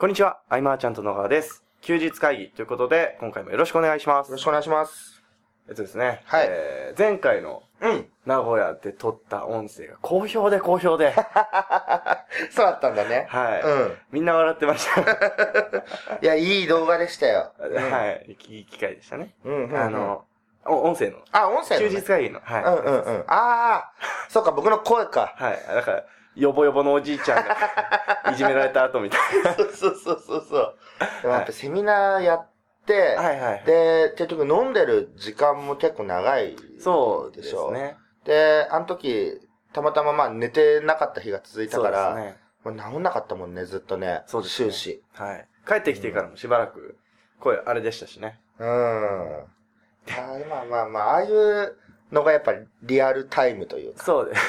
こんにちは、アイマーちゃんと野川です。休日会議ということで、今回もよろしくお願いします。よろしくお願いします。えっとですね、はいえー前回のうん。名古屋で撮った音声が好評で好評で、そうだったんだね。はい、うん。みんな笑ってました。いや、いい動画でしたよ。はい、いい機会でしたね。うん。あ、の、お音声の、あ、音声の、休ね。日会議の、はい。うんうんうん。ああ、そうか、僕の声か。はい。だから、ヨボヨボのおじいちゃんが、いじめられた後みたいそうそうそうそうそう。でもやっぱセミナーやって、な。はいはい。で、結局飲んでる時間も結構長いそうででしょ。すね。で、あの時、たまたままあ寝てなかった日が続いたから、ね。もう治んなかったもんね、ずっとね。そうですね終始。はい。帰ってきてからもしばらく、声あれでしたしね。うん。あーまあまあまあ、ああいうのがやっぱりリアルタイムというか。そうです。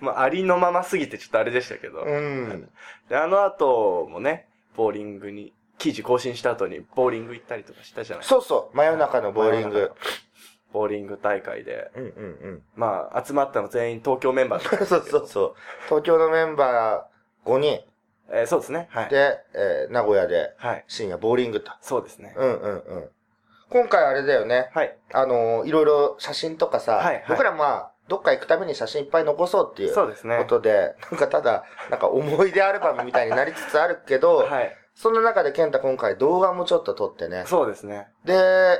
まあ、ありのまますぎてちょっとあれでしたけど。うん。で、あの後もね、ボーリングに、記事更新した後にボーリング行ったりとかしたじゃない？そうそう、真夜中のボーリング。ボーリング大会で。うんうんまあ、集まったの全員東京メンバーだったんうん。そうそうそう。東京のメンバー5人えーそうですね。はい。で、えー名古屋ではい。深夜ボーリングと。そうですね。うんうんうん。今回あれだよね。はい。あのーいろいろ写真とかさ、はいはい僕らまあ、どっか行くために写真いっぱい残そうっていうそうですねこ。とで、なんかただ、なんか思い出アルバムみたいになりつつあるけど、はい。そんな中で健太今回動画もちょっと撮ってね。そうですね。で、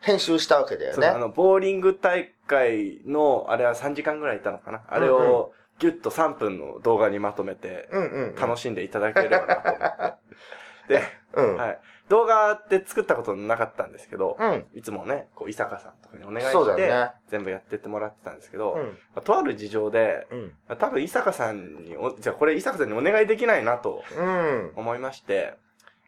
編集したわけだよね。そうあの、ボーリング大会の、あれは3時間ぐらいいたのかな。あれを、ギュッと3分の動画にまとめて、うんうんうん。楽しんでいただければなと思って。で、うん。はい。動画って作ったことなかったんですけど、うん。いつもね、こう、伊坂さんとかにお願いして、ね全部やってってもらってたんですけど、うん。まあとある事情で、うん。多分伊坂さんにお、じゃあこれ伊坂さんにお願いできないなとうん。思いまして、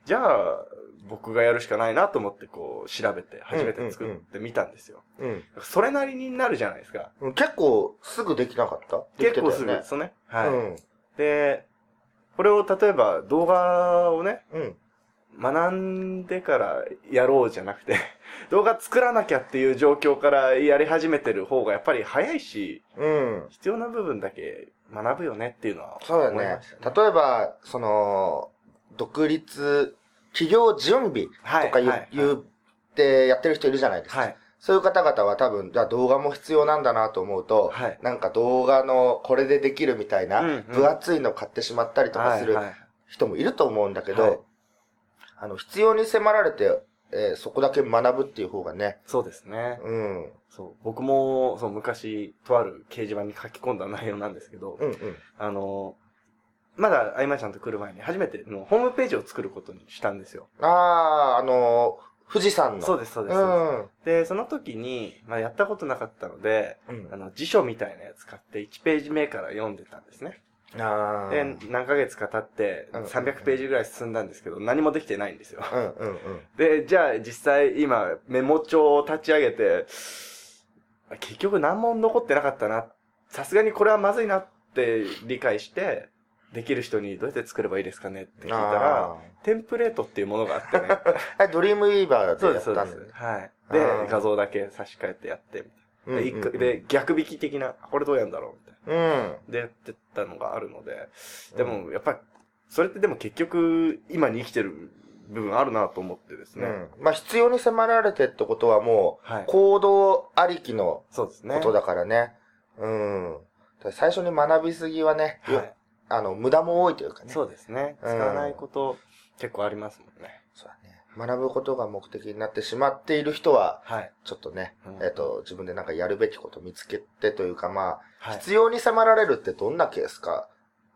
じゃあ、僕がやるしかないなと思ってこう、調べて、初めて作ってみたんですよ。うん。それなりになるじゃないですか。うん。結構すぐできなかった？結構すぐですよね。はい。うん。で、これを例えば動画をね、うん。学んでからやろうじゃなくて、動画作らなきゃっていう状況からやり始めてる方がやっぱり早いし、うん。必要な部分だけ学ぶよねっていうのはそうだね。例えば、その、独立、企業準備はいとか言,、はい言ってやってる人いるじゃないですか。はい。そういう方々は多分、じゃあ動画も必要なんだなと思うと、はいなんか動画のこれでできるみたいな、分厚いの買ってしまったりとかする人もいると思うんだけど、はいあの、必要に迫られて、えーそこだけ学ぶっていう方がね、そうですね。うん、そう。僕も、そう、昔、とある掲示板に書き込んだ内容なんですけど、うん、うん。あの、まだ、あいまちゃんと来る前に初めてのホームページを作ることにしたんですよ。あー、あのー富士山の。そうです、そうです。そうですで、その時に、まあ、やったことなかったので、うん。あの、辞書みたいなやつ買って1ページ目から読んでたんですね。うん。あでー。、何ヶ月か経って、うん300ページぐらい進んだんですけど、何もできてないんですよ。うん、うん、うん。で、じゃあ実際今、メモ帳を立ち上げて、結局何も残ってなかったな。さすがにこれはまずいなって理解して、できる人にどうやって作ればいいですかねって聞いたら、あテンプレートっていうものがあってね。ドリームウィーバーでやったんです。。はい。あでー、画像だけ差し替えてやって、みたいな。うんうんうんで一個で、逆引き的な、これどうやんだろうみたいうん。な。で、やってたのがあるので、でも、やっぱり、それってでも結局、今に生きてる部分あるなと思ってですね。うん。まあ、必要に迫られてってことはもう、はい。行動ありきのそうですね。ことだからね。うん。だから最初に学びすぎはね、よはい。あの、無駄も多いというかね。そうですね。うん使わないこと、結構ありますもんね。そうだね。学ぶことが目的になってしまっている人は、はい。ちょっとね、うんえっ、と、自分でなんかやるべきこと見つけてというか、まあ、はい。必要に迫られるってどんなケースか、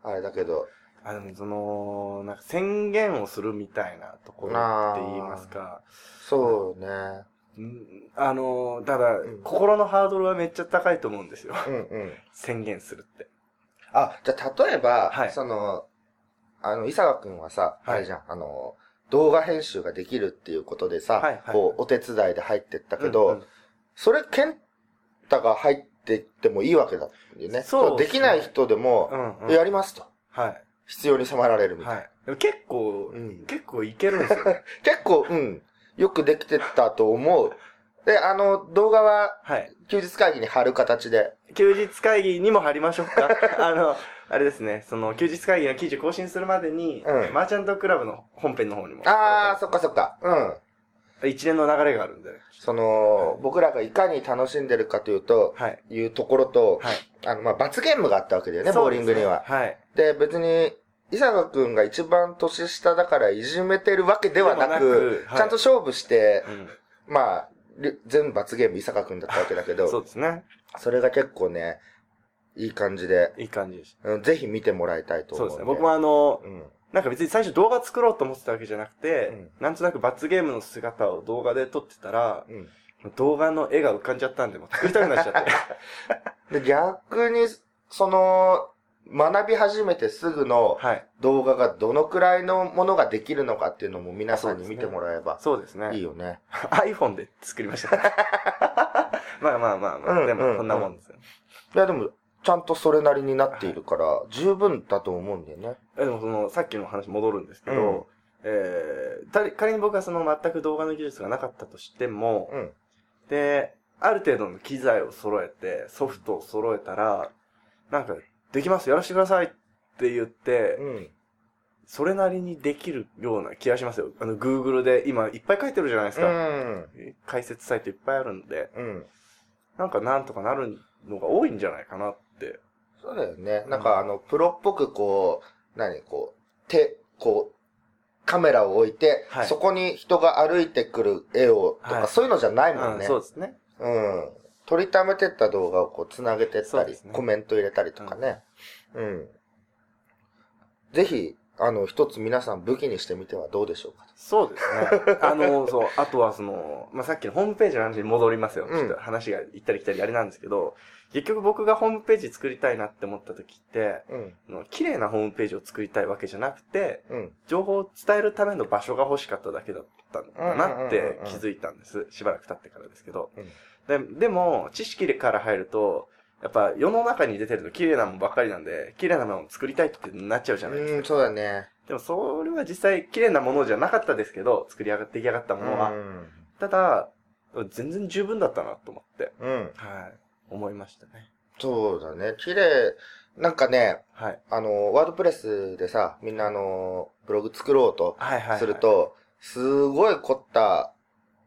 あれだけど、あの、その、なんか宣言をするみたいなところって言いますか、そうね。うんあの、ただ、ん心のハードルはめっちゃ高いと思うんですよ。うんうん。宣言するって。あ、じゃあ例えば、はいその、あの、伊坂くんはさ、はいあれじゃん、あの、動画編集ができるっていうことでさ、はいはいこう、お手伝いで入ってったけど、うんうんそれ、健太が入っていってもいいわけだよね。そうできない人でも、うんうんやりますと。はい。必要に迫られるみたいな。はい。でも結構、うん結構いけるんですよね。結構、うん、よくできてたと思う。で、あの、動画は、はい。休日会議に貼る形で。休日会議にも貼りましょうか。あの、あれですね、その、休日会議の記事更新するまでに、うんマーチャントクラブの本編の方にも。あー、そっかそっか。うん。一連の流れがあるんでね。その、僕らがいかに楽しんでるかというと、はい。いうところと、はい。あの、まあ、罰ゲームがあったわけだよね、ボーそうですねリングには。はい。で、別に、伊坂くんが一番年下だからいじめてるわけではなく、でもなくはいちゃんと勝負して、うん。まあ、り全部罰ゲーム伊坂くんだったわけだけど、そうですね。それが結構ね、いい感じで、いい感じでしうんぜひ見てもらいたいと思ううですね。僕もあの、うん。なんか別に最初動画作ろうと思ってたわけじゃなくて、うんなんとなく罰ゲームの姿を動画で撮ってたら、うん。動画の絵が浮かんじゃったんで、もう作りたくなっちゃって。で、逆に、その、学び始めてすぐのはい。動画がどのくらいのものができるのかっていうのも皆さんに見てもらえばそうですね。いいよね。iPhone で作りました。まあまあまあまあ、うんうんでもこんなもんですよ。いや、でも、ちゃんとそれなりになっているから、十分だと思うんだよね。えでもその、さっきの話戻るんですけど、うんえー、た仮に僕はその全く動画の技術がなかったとしても、うん。で、ある程度の機材を揃えて、ソフトを揃えたら、なんか、できます、やらせてくださいって言って、うん。それなりにできるような気がしますよ。あの、Google で今いっぱい書いてるじゃないですうか。ん。解説サイトいっぱいあるんで、うん。なんかなんとかなるのが多いんじゃないかなって。そうだよね。なんかあの、プロっぽくこう、何こう、手、こう、カメラを置いて、はいそこに人が歩いてくる絵を、とか、はいそういうのじゃないもうんんね。そうですね。うん。撮りためてった動画をこう、つなげてったり、ねコメント入れたりとかね。うん。ぜひ、あの、一つ皆さん武器にしてみてはどうでしょうか。そうですね。あの、そう、あとはその、まあ、さっきのホームページの話に戻りますよ。うんちょっと話が行ったり来たりあれなんですけど、結局僕がホームページ作りたいなって思った時って、うん。綺麗なホームページを作りたいわけじゃなくて、うん。情報を伝えるための場所が欲しかっただけだったんだなって気づいたんです。しばらく経ってからですけど。ででも、知識から入ると、やっぱ世の中に出てると綺麗なもんばっかりなんで、綺麗なものを作りたいってなっちゃうじゃないですか。うん、そうだね。でもそれは実際綺麗なものじゃなかったですけど、作り上がって出来上がったものは。うん。ただ、全然十分だったなと思って、うん。はい、思いましたね。そうだね。綺麗、なんかね、はい。あの、ワードプレスでさ、みんなあの、ブログ作ろうとはいはい、はい。する、と、すごい凝った、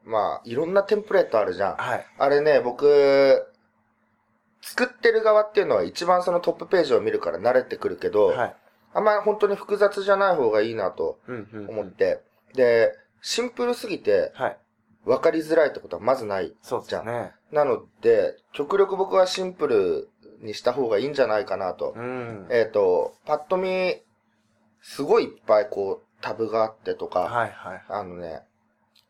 まあ、いろんなテンプレートあるじゃん。はい。あれね、僕、作ってる側っていうのは一番そのトップページを見るから慣れてくるけど、はい。あんまり本当に複雑じゃない方がいいなとうんうん、うん。思って、で、シンプルすぎてはい。分かりづらいってことはまずない。そうですね。なので、極力僕はシンプルにした方がいいんじゃないかなと。うん。えっ、と、パッと見、すごいいっぱいこう、タブがあってとか、はいはい。あのね、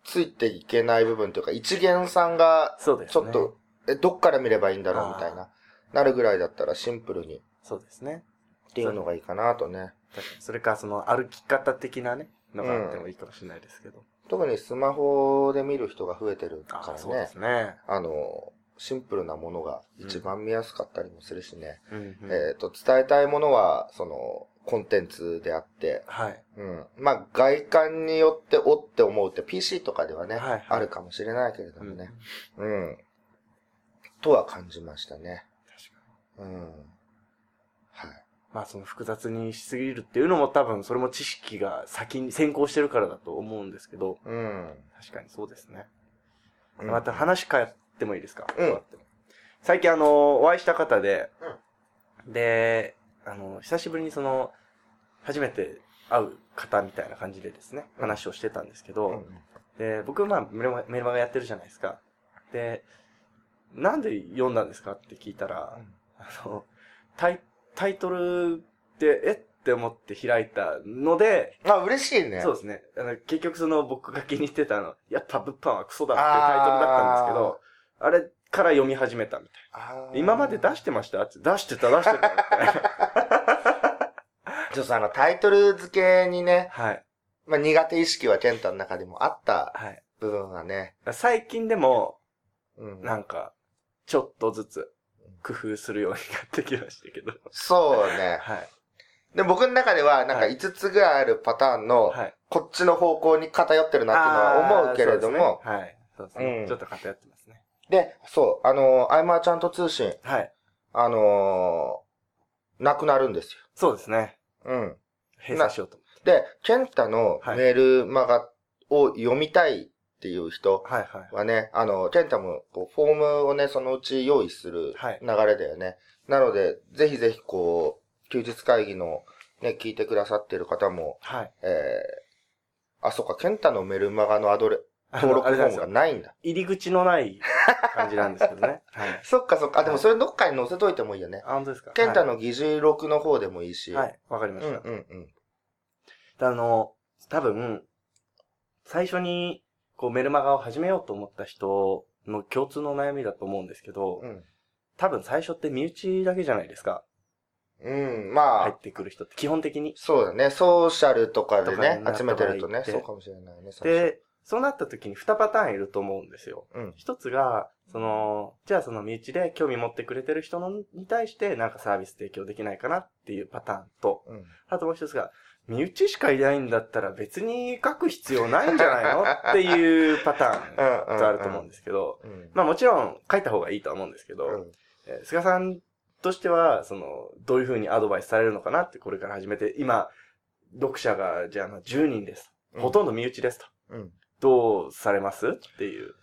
ついていけない部分というか、一元さんが、そうですね。ちょっと、え、どっから見ればいいんだろうみたいな、なるぐらいだったらシンプルにそうですね。っていうのがいいかなとね。それか、その歩き方的なね、のがあってもいいかもしれないですけど。特にスマホで見る人が増えてるからあそうでね。すね。あの、シンプルなものが一番見やすかったりもするしね。うん、うん。えっ、と、伝えたいものは、その、コンテンツであって、はい。うん。まあ、外観によっておって思うって PC とかではね、はいはいあるかもしれないけれどうんもね。うん。とは感じましたね。確かに。うん。はい。まあその複雑にしすぎるっていうのも多分それも知識が先に先行してるからだと思うんですけど、うん。確かにそうですね。うんまた話変えてもいいですか、うん最近あの、お会いした方で、で、あの、久しぶりにその、初めて会う方みたいな感じでですね、うん話をしてたんですけど、うんで、僕まあメルマメルマガやってるじゃないですか。で、なんで読んだんですかって聞いたら、あの、タイ、タイトルって、えって思って開いたので、あ、嬉しいね。そうですね。あの、結局その僕が気にしてたの、やっぱ物販はクソだっていうタイトルだったんですけど、あれから読み始めたみたい。今まで出してましたって出してた、出してた。ちょっとあの、タイトル付けにね、はい。まあ、苦手意識はケンタの中でもあったはい。部分はね、最近でも、うん。なんか、ちょっとずつ工夫するようになってきましたけど。そうね。はい。で、僕の中では、なんかはい5つぐらいあるパターンの、はい。こっちの方向に偏ってるなっていうのは思うけれども、あーそうですねはい。そうですね。うんちょっと偏ってますね。で、そう、あのー、アイマーちゃんと通信、はい。あのー、なくなるんですよ。そうですね。うん。閉鎖しようと思って。で、ケンタのメールマガを読みたいっていう人はいはい。はね、あの、ケンタもこうフォームをね、そのうち用意するはい流れだよね。なので、ぜひぜひこう、休日会議のね、聞いてくださってる方も、はい。えー、あ、そうか、ケンタのメルマガのアドレ、登録フォームがないんだ。入り口のない感じなんですけどね。はい。そっかそっか。あ、でもそれどっかに載せといてもいいよね。あ、本当ですかケンタの議事録の方でもいいし。はい。はい。わかりまうんした。うんうん。あの、多分、最初に、こう、メルマガを始めようと思った人の共通の悩みだと思うんですけど、うん。多分最初って身内だけじゃないですか。うん、まあ、入ってくる人って、基本的に。そうだね。ソーシャルとかでね集めてるとね、そうかもしれないね。で、そうなった時に2パターンいると思うんですよ。うん。一つが、その、じゃあその身内で興味持ってくれてる人のに対してなんかサービス提供できないかなっていうパターンと、うん。あともう一つが、身内しかいないんだったら別に書く必要ないんじゃないのっていうパターンうん。があると思うんですけど、うん。まあもちろん書いた方がいいとは思うんですけど、うん。えー菅さんとしては、その、どういうふうにアドバイスされるのかなってこれから始めて、今、読者が、じゃあ10人です。ほとんど身内ですと。うん。どうされますっていう。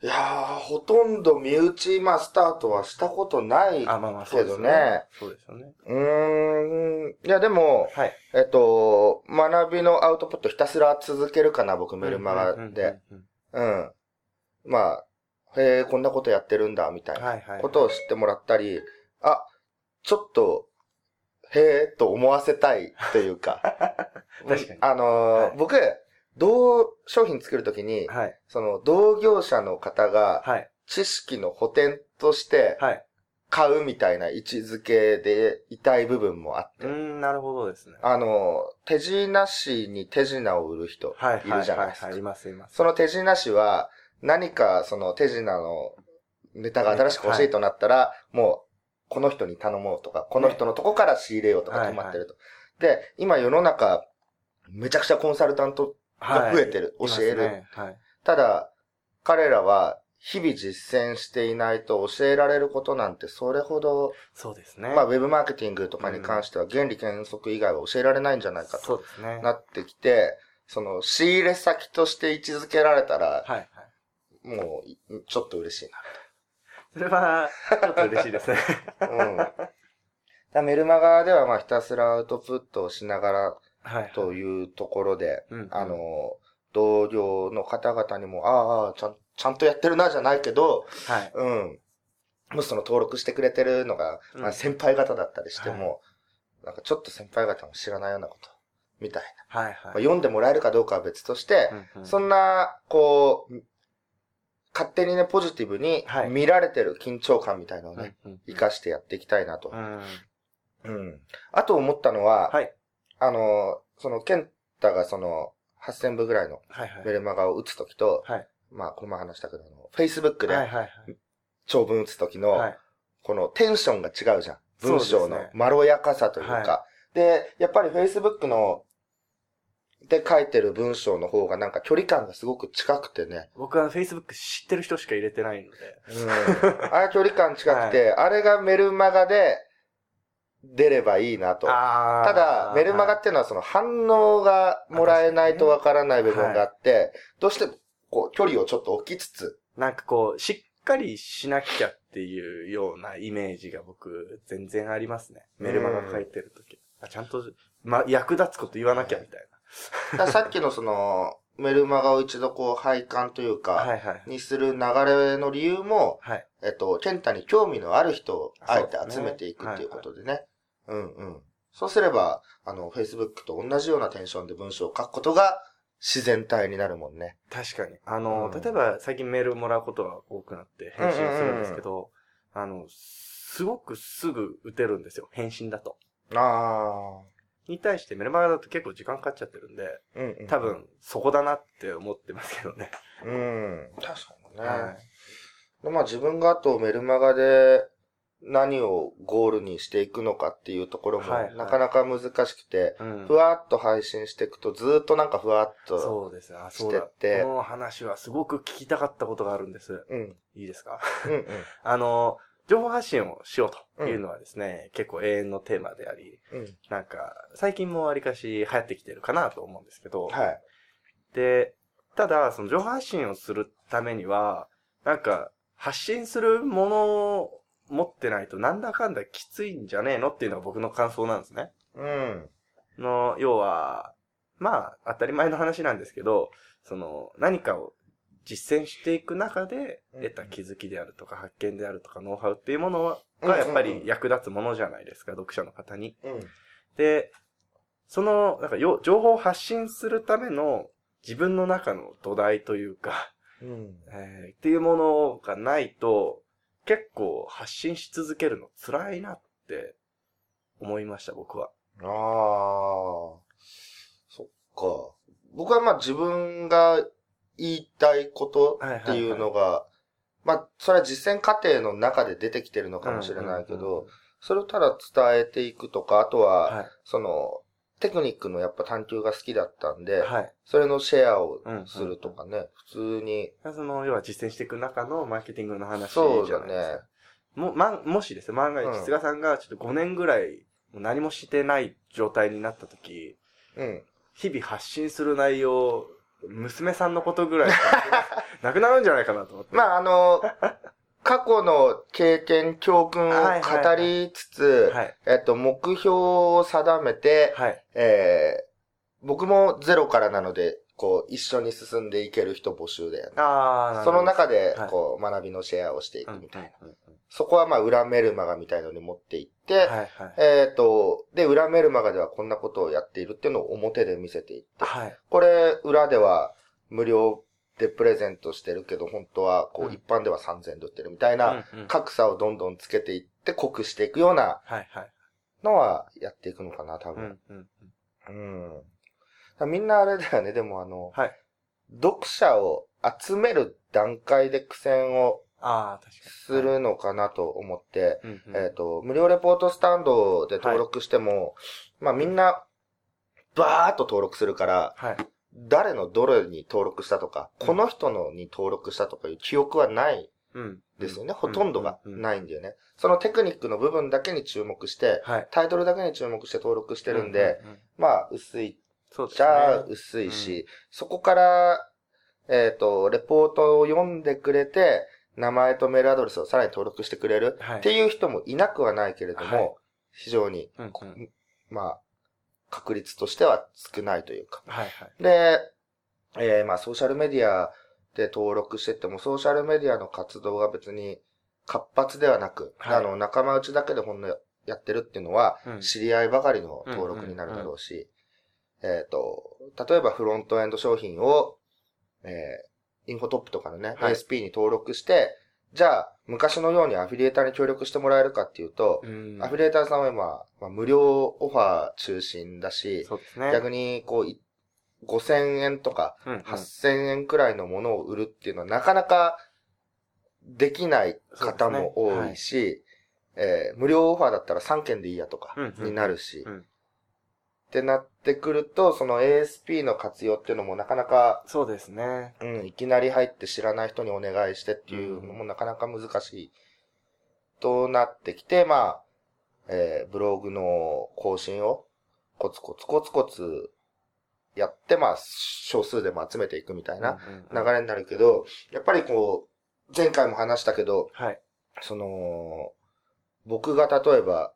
いやー、ほとんど身内、まあ、スタートはしたことない。あ、まあまあそうですけどね。そうですよね。うーん。いや、でも、はい。えっと、学びのアウトプットひたすら続けるかな、僕、メルマガで。うん。まあ、へえ、こんなことやってるんだ、みたいな。ことを知ってもらったり、あ、ちょっと、へえ、と思わせたいというか。確かにあのーはい僕、同商品作るときに、はい。その同業者の方がはい。知識の補填としてはい。買うみたいな位置づけでいたい部分もあって、うーん、なるほどですね。あの、手品師に手品を売る人はい。いるじゃないですかはい。。います、います。その手品師は何かその手品のネタが新しく欲しいとなったら、もうこの人に頼もうとか、この人のとこから仕入れようとか決まってると。で、今世の中、めちゃくちゃコンサルタントが増えてる、はい教える。ねはい。ただ、彼らは日々実践していないと教えられることなんてそれほど、そうですね。まあウェブマーケティングとかに関しては原理原則以外は教えられないんじゃないかとそうですね。なってきて、その仕入れ先として位置づけられたら、はいはい。もういちょっと嬉しいそれは、ちょっと嬉しいですね。な。うん。メルマガではまあひたすらアウトプットをしながらはい。というところで、うんあ、の、同僚の方々にも、ああ、ちゃん、ちゃんとやってるなじゃないけど、はい。うん。もしその登録してくれてるのが、うんまあ、先輩方だったりしても、なんかちょっと先輩方も知らないようなこと、みたいな。はいはい。まあ、読んでもらえるかどうかは別として、うんうんそんな、こう、勝手にね、ポジティブにはい見られてる緊張感みたいなのをね、うんうん活かしてやっていきたいなとう。ん。うん。あと思ったのは、はい。あの、その、ケンタがその、8000部ぐらいのはいはい。メルマガを打つときと、はい。まあ、この前話したけど、あの Facebook ではいはいはい。長文打つときの、はい。このテンションが違うじゃん。文章のまろやかさというか。はで、やっぱり Facebook の、で書いてる文章の方がなんか距離感がすごく近くてね。僕は Facebook 知ってる人しか入れてないので。うん。あれ距離感近くて、あれがメルマガで出ればいいなと。あただ、メルマガっていうのはその反応がもらえないとわからない部分があって、どうしてもこう距離をちょっと置きつつ、なんかこう、しっかりしなきゃっていうようなイメージが僕、全然ありますね。メルマガ書いてるとき。あちゃんと、ま、役立つこと言わなきゃみたいだからさっきのその、メルマガを一度こう配管というな。か、はいはい。にする流れの理由も、はい。えっと、ケンタに興味のある人をあえて集めていくっていうことでね。うんうん。そうすれば、あの、Facebook と同じようなテンションで文章を書くことが自然体になるもんね。確かに。あの、うん例えば最近メールもらうことが多くなって返信をするんですけど、あの、すごくすぐ打てるんですよ。返信だと。あに対してメルマガだと結構時間かかっちゃってるんで、あ。うん、うん。多。分そこだなって思ってますけどね。うん。確かにね。はい。でまあ自分があとメルマガで何をゴールにしていくのかっていうところもはいはいなかなか難しくて、うんふ。わっと配信していくとずーっとなんかふわっと、そうですね。あ、そうだ。してってこの話はすごく聞きたかったことがあるんです。うん、いいですか？うん、うん。あの、情報発信をしようというのはですね、結構永遠のテーマであり、うん。なんか、最近もわりかし流行ってきてるかなと思うんですけど、はい。で、ただ、その情報発信をするためには、なんか、発信するものを持ってないとなんだかんだきついんじゃねえのっていうのが僕の感想なんですね。うん。の、要は、まあ、当たり前の話なんですけど、その、何かを実践していく中で得た気づきであるとか発見であるとかノウハウっていうものがやっぱり役立つものじゃないですか、読者の方に。うん。で、その、なんかよ、情報を発信するための自分の中の土台というか、うん。えーっていうものがないと、結構発信し続けるの辛いなって思いました、僕は。ああ、そっか。僕はまあ自分が言いたいことっていうのが、まあ、それは実践過程の中で出てきてるのかもしれないけうんうんど、それをただ伝えていくとか、あとは、はい。その、テクニックのやっぱ探求が好きだったんで、はい。それのシェアをするとかね、普通に、その、要は実践していく中のマーケティングの話じそうだゃないですか。ね。も、ま、もしですね、万が一、うん菅さんがちょっと5年ぐらい何もしてない状態になった時、うん。日々発信する内容、娘さんのことぐらいなくなるんじゃないかなと思って。まあ、あの、過去の経験、教訓をはいはい語りつつ、はい。えっと、目標を定めて、はい。えー僕もゼロからなので、こう、一緒に進んでいける人募集だよね。あその中ではい、こう、学びのシェアをしていうんうんくみたいな。うんうんそこはまあ、裏メルマガみたいのに持っていって、はいはい。えっ、と、で、裏メルマガではこんなことをやっているっていうのを表で見せていって、はい。これ、裏では無料でプレゼントしてるけど、本当は、こう、うん一般では3000円で売ってるみたいな、格差をどんどんつけていって、濃くしていくような。のはやっていくのかな、多う分。んうんうん。みんなあれだよね、でもあの、はい。読者を集める段階で苦戦をああ、確かに。するのかなと思って、うんうん。えっ、と、無料レポートスタンドで登録しても、まあみんな、バーっと登録するから、はい。誰のどれに登録したとか、うんこの人のに登録したとかいう記憶はないうん。ですよね。ほとんどがい。ないんだよね。そのテクニックの部分だけに注目して、はい。タイトルだけに注目して登録してるんで、うううん、まあ薄いそうですね。じゃあ薄いし、そこから、えっ、と、レポートを読んでくれて、名前とメールアドレスをさらに登録してくれる。はい。っていう人もいなくはないけれども、はい。非常に、うんうん。こまあ、確率としては少ないというか。はいはい。で、えーまあ、ソーシャルメディアで登録してっても、ソーシャルメディアの活動が別に活発ではなく、はい。あの、仲間内だけでほんのやってるっていうのは、うん。知り合いばかりの登録になるだろうし、えっ、と、例えばフロントエンド商品を、えー、インフォトップとかのね、はい。ASP に登録して、じゃあ、昔のようにアフィリエーターに協力してもらえるかっていうと、うん。アフィリエーターさんは今、まあ、無料オファー中心だし、ね。逆に、こうい、5000円とか、うんうん。8000円くらいのものを売るっていうのはなかなかできない方も多いし、えー無料オファーだったら3件でいいやとかうんうん。になるし、うんってなってくると、その ASP の活用っていうのもなかなか、そうですね。うん、いきなり入って知らない人にお願いしてっていうのもなかなか難しいとなってきて、まあ、えーブログの更新をコツコツコツコツやって、まあ、少数でも集めていくみたいな流れになるけど、やっぱりこう、前回も話したけど、はい。その、僕が例えば、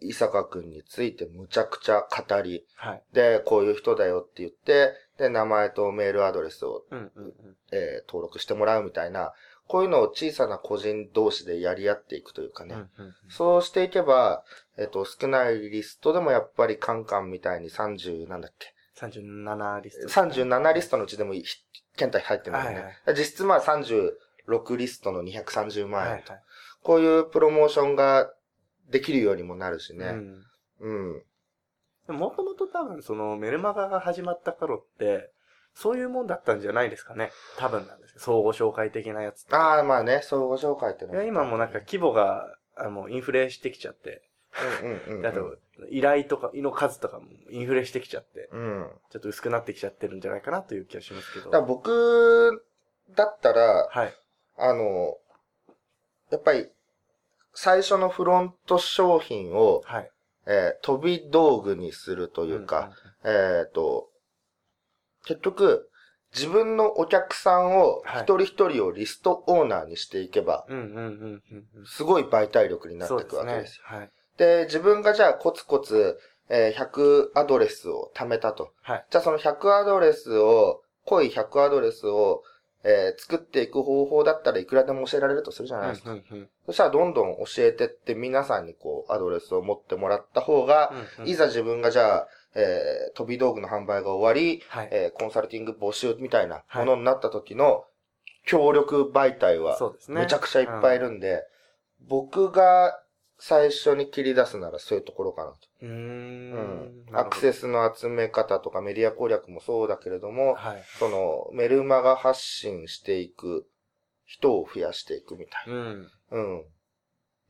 伊坂くんについてむちゃくちゃ語り、はい。で、こういう人だよって言って、で、名前とメールアドレスを、うんうんうん。えー登録してもらうみたいな、こういうのを小さな個人同士でやり合っていくというかね。うんうんうんそうしていけば、えっ、と、少ないリストでもやっぱりカンカンみたいに30、なんだっけ？37リスト。37リストのうちでもひ検体入ってないよね。はい実質まあ36リストの230万円。はいはい。こういうプロモーションができるようにもなるしね。うんうん。もともと多分そのメルマガが始まった頃って、そういうもんだったんじゃないですかね。多分なんですけど、相互紹介的なやつ。ああ、まあね、相互紹介ってのいや今もなんか規模が、あの、インフレしてきちゃって、うんうんうんうん。であと、依頼とか、の数とかもインフレしてきちゃって、うん。ちょっと薄くなってきちゃってるんじゃないかなという気がしますけど。だ僕だったら、はい。あの、やっぱり、最初のフロント商品を、はい。えー飛び道具にするというか、えっ、と、結局、自分のお客さんをはい一人一人をリストオーナーにしていけば、うんうんうんうんうん。すごい媒体力になっていくわけですよ。。はい。で自分がじゃあコツコツ、えー100アドレスを貯めたと。はい。じゃあその100アドレスを、濃い100アドレスを、えー作っていく方法だったらいくらでも教えられるとするじゃないですか。うんうんそしたらどんどん教えてって皆さんにこうアドレスを持ってもらった方が、うんうんいざ自分がじゃあ、えー飛び道具の販売が終わり、はい。えーコンサルティング募集みたいなものになった時の協力媒体はそうですね。めちゃくちゃいっぱいいるんで、僕が最初に切り出すならそういうところかなと。うんん。アクセスの集め方とかメディア攻略もそうだけれども、はい。そのメルマガ発信していく人を増やしていくみたいうん。な。うん。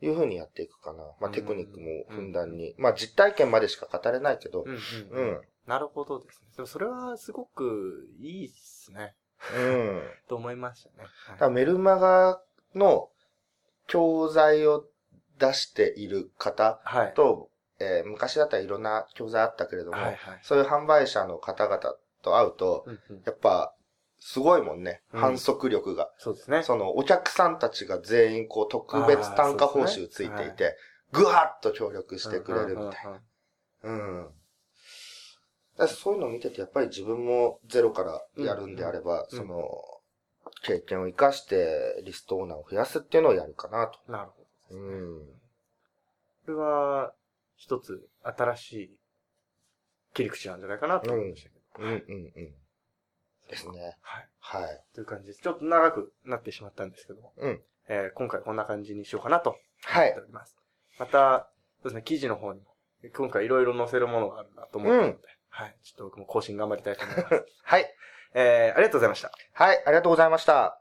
いう風にやっていくかな。まあうんテクニックもふんだんに。まあ実体験までしか語れないけどう、んううんん。なるほどですね。でもそれはすごくいいっすね。うん。と思いましたね。だからメルマガの教材を出している方はい。はい。と、えー昔だったらいろんな教材あったけれども、はいはい。そういう販売者の方々と会うと、うんうんやっぱ、すごいもんね。うん反則力が。そうですね。その、お客さんたちが全員、こう、特別単価報酬ついていて、ぐわっと協力してくれるみたいな。な。うん。そういうのを見てて、やっぱり自分もゼロからやるんであれば、うんその、経験を活かしてリストオーナーを増やすっていうのをやるかなと。なるほど。うん。これは、一つ新しい切り口なんじゃないかなと思いましたけど。うんうんうん。ですね。はい。はい。という感じです。ちょっと長くなってしまったんですけども、うん。えー今回こんな感じにしようかなとはい思ってお。ります。また、そうですね、記事の方にも、今回いろいろ載せるものがあるなと思ったので、うんはい。ちょっと僕も更新頑張りたいと思います。はい。えー、ありがとうございました。はい、ありがとうございました。